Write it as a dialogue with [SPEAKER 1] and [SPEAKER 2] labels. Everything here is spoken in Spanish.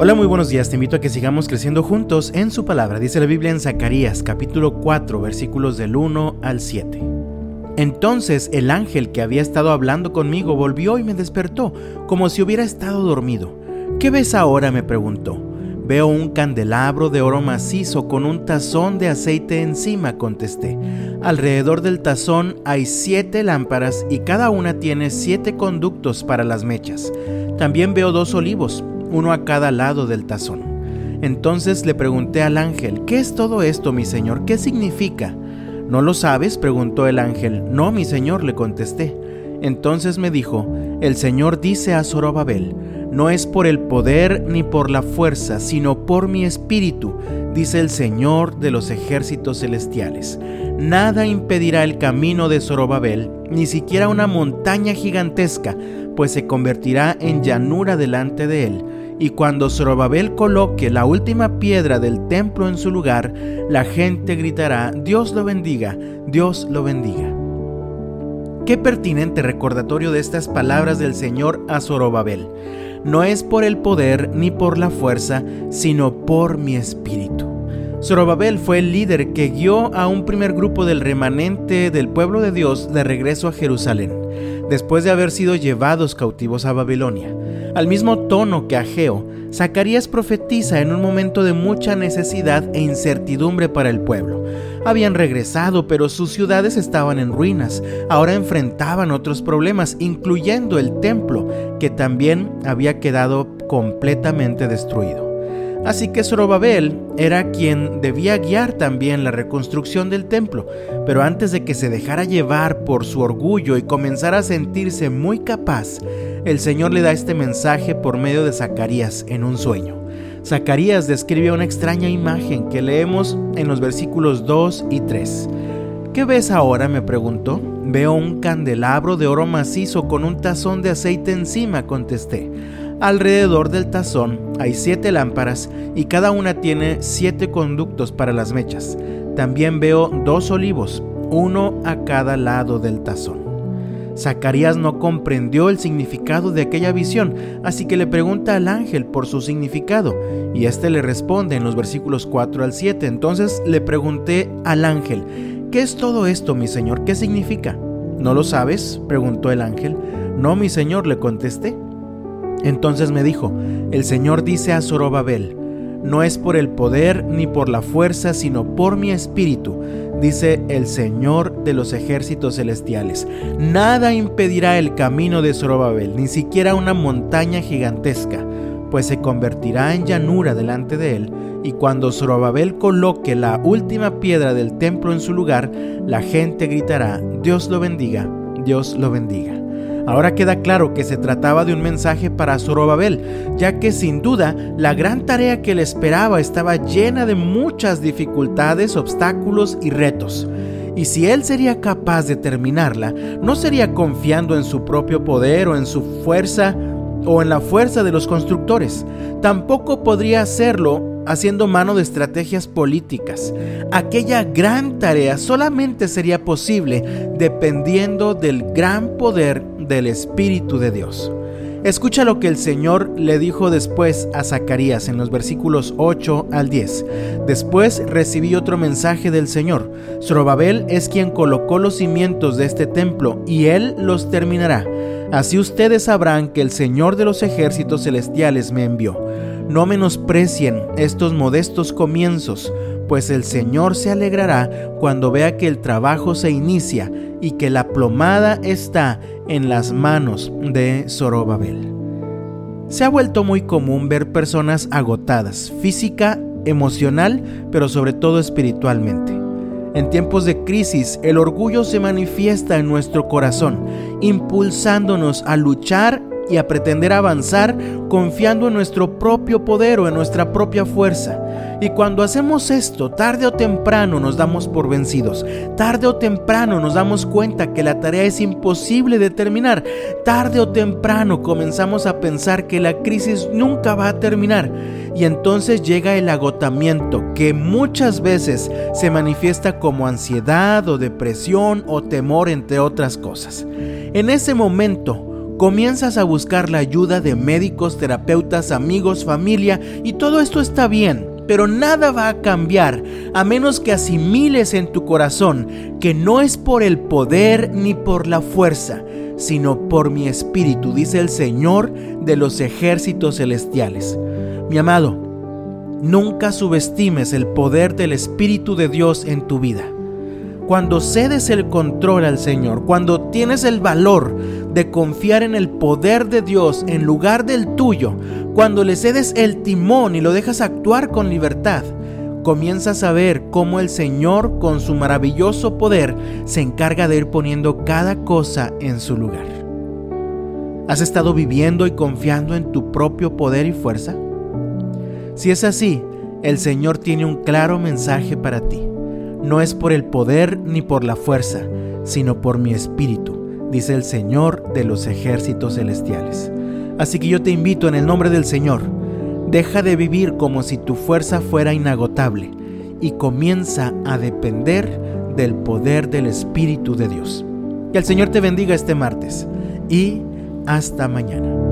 [SPEAKER 1] Hola, muy buenos días. Te invito a que sigamos creciendo juntos en su palabra. Dice la Biblia en Zacarías capítulo 4 versículos del 1 al 7. Entonces el ángel que había estado hablando conmigo volvió y me despertó, como si hubiera estado dormido. ¿Qué ves ahora? me preguntó. Veo un candelabro de oro macizo con un tazón de aceite encima, contesté. Alrededor del tazón hay siete lámparas y cada una tiene siete conductos para las mechas. También veo dos olivos uno a cada lado del tazón. Entonces le pregunté al ángel, ¿qué es todo esto, mi señor? ¿Qué significa? ¿No lo sabes? preguntó el ángel. No, mi señor, le contesté. Entonces me dijo, el Señor dice a Zorobabel, no es por el poder ni por la fuerza, sino por mi espíritu, dice el Señor de los ejércitos celestiales. Nada impedirá el camino de Zorobabel, ni siquiera una montaña gigantesca, pues se convertirá en llanura delante de él. Y cuando Zorobabel coloque la última piedra del templo en su lugar, la gente gritará, Dios lo bendiga, Dios lo bendiga. Qué pertinente recordatorio de estas palabras del Señor a Zorobabel. No es por el poder ni por la fuerza, sino por mi espíritu. Zorobabel fue el líder que guió a un primer grupo del remanente del pueblo de Dios de regreso a Jerusalén, después de haber sido llevados cautivos a Babilonia. Al mismo tono que Ageo, Zacarías profetiza en un momento de mucha necesidad e incertidumbre para el pueblo. Habían regresado, pero sus ciudades estaban en ruinas. Ahora enfrentaban otros problemas, incluyendo el templo, que también había quedado completamente destruido. Así que Zorobabel era quien debía guiar también la reconstrucción del templo, pero antes de que se dejara llevar por su orgullo y comenzara a sentirse muy capaz, el Señor le da este mensaje por medio de Zacarías en un sueño. Zacarías describe una extraña imagen que leemos en los versículos 2 y 3. ¿Qué ves ahora? me preguntó. Veo un candelabro de oro macizo con un tazón de aceite encima, contesté. Alrededor del tazón hay siete lámparas y cada una tiene siete conductos para las mechas. También veo dos olivos, uno a cada lado del tazón. Zacarías no comprendió el significado de aquella visión, así que le pregunta al ángel por su significado, y éste le responde en los versículos 4 al 7. Entonces le pregunté al ángel, ¿qué es todo esto, mi señor? ¿Qué significa? ¿No lo sabes? preguntó el ángel. No, mi señor, le contesté. Entonces me dijo, el Señor dice a Zorobabel, no es por el poder ni por la fuerza, sino por mi espíritu, dice el Señor de los ejércitos celestiales. Nada impedirá el camino de Zorobabel, ni siquiera una montaña gigantesca, pues se convertirá en llanura delante de él, y cuando Zorobabel coloque la última piedra del templo en su lugar, la gente gritará, Dios lo bendiga, Dios lo bendiga. Ahora queda claro que se trataba de un mensaje para Zorobabel, ya que sin duda la gran tarea que le esperaba estaba llena de muchas dificultades, obstáculos y retos. Y si él sería capaz de terminarla, no sería confiando en su propio poder o en su fuerza o en la fuerza de los constructores. Tampoco podría hacerlo haciendo mano de estrategias políticas. Aquella gran tarea solamente sería posible dependiendo del gran poder del Espíritu de Dios. Escucha lo que el Señor le dijo después a Zacarías en los versículos 8 al 10. Después recibí otro mensaje del Señor. Zorobabel es quien colocó los cimientos de este templo y él los terminará. Así ustedes sabrán que el Señor de los ejércitos celestiales me envió. No menosprecien estos modestos comienzos, pues el Señor se alegrará cuando vea que el trabajo se inicia y que la plomada está en las manos de Zorobabel. Se ha vuelto muy común ver personas agotadas, física, emocional, pero sobre todo espiritualmente. En tiempos de crisis, el orgullo se manifiesta en nuestro corazón, impulsándonos a luchar y a pretender avanzar confiando en nuestro propio poder o en nuestra propia fuerza. Y cuando hacemos esto, tarde o temprano nos damos por vencidos. Tarde o temprano nos damos cuenta que la tarea es imposible de terminar. Tarde o temprano comenzamos a pensar que la crisis nunca va a terminar. Y entonces llega el agotamiento que muchas veces se manifiesta como ansiedad o depresión o temor entre otras cosas. En ese momento, comienzas a buscar la ayuda de médicos, terapeutas, amigos, familia, y todo esto está bien, pero nada va a cambiar a menos que asimiles en tu corazón que no es por el poder ni por la fuerza, sino por mi espíritu, dice el Señor de los ejércitos celestiales. Mi amado, nunca subestimes el poder del Espíritu de Dios en tu vida. Cuando cedes el control al Señor, cuando tienes el valor de confiar en el poder de Dios en lugar del tuyo, cuando le cedes el timón y lo dejas actuar con libertad, comienzas a ver cómo el Señor con su maravilloso poder se encarga de ir poniendo cada cosa en su lugar. ¿Has estado viviendo y confiando en tu propio poder y fuerza? Si es así, el Señor tiene un claro mensaje para ti no es por el poder ni por la fuerza, sino por mi espíritu, dice el Señor de los ejércitos celestiales. Así que yo te invito en el nombre del Señor, deja de vivir como si tu fuerza fuera inagotable y comienza a depender del poder del Espíritu de Dios. Que el Señor te bendiga este martes y hasta mañana.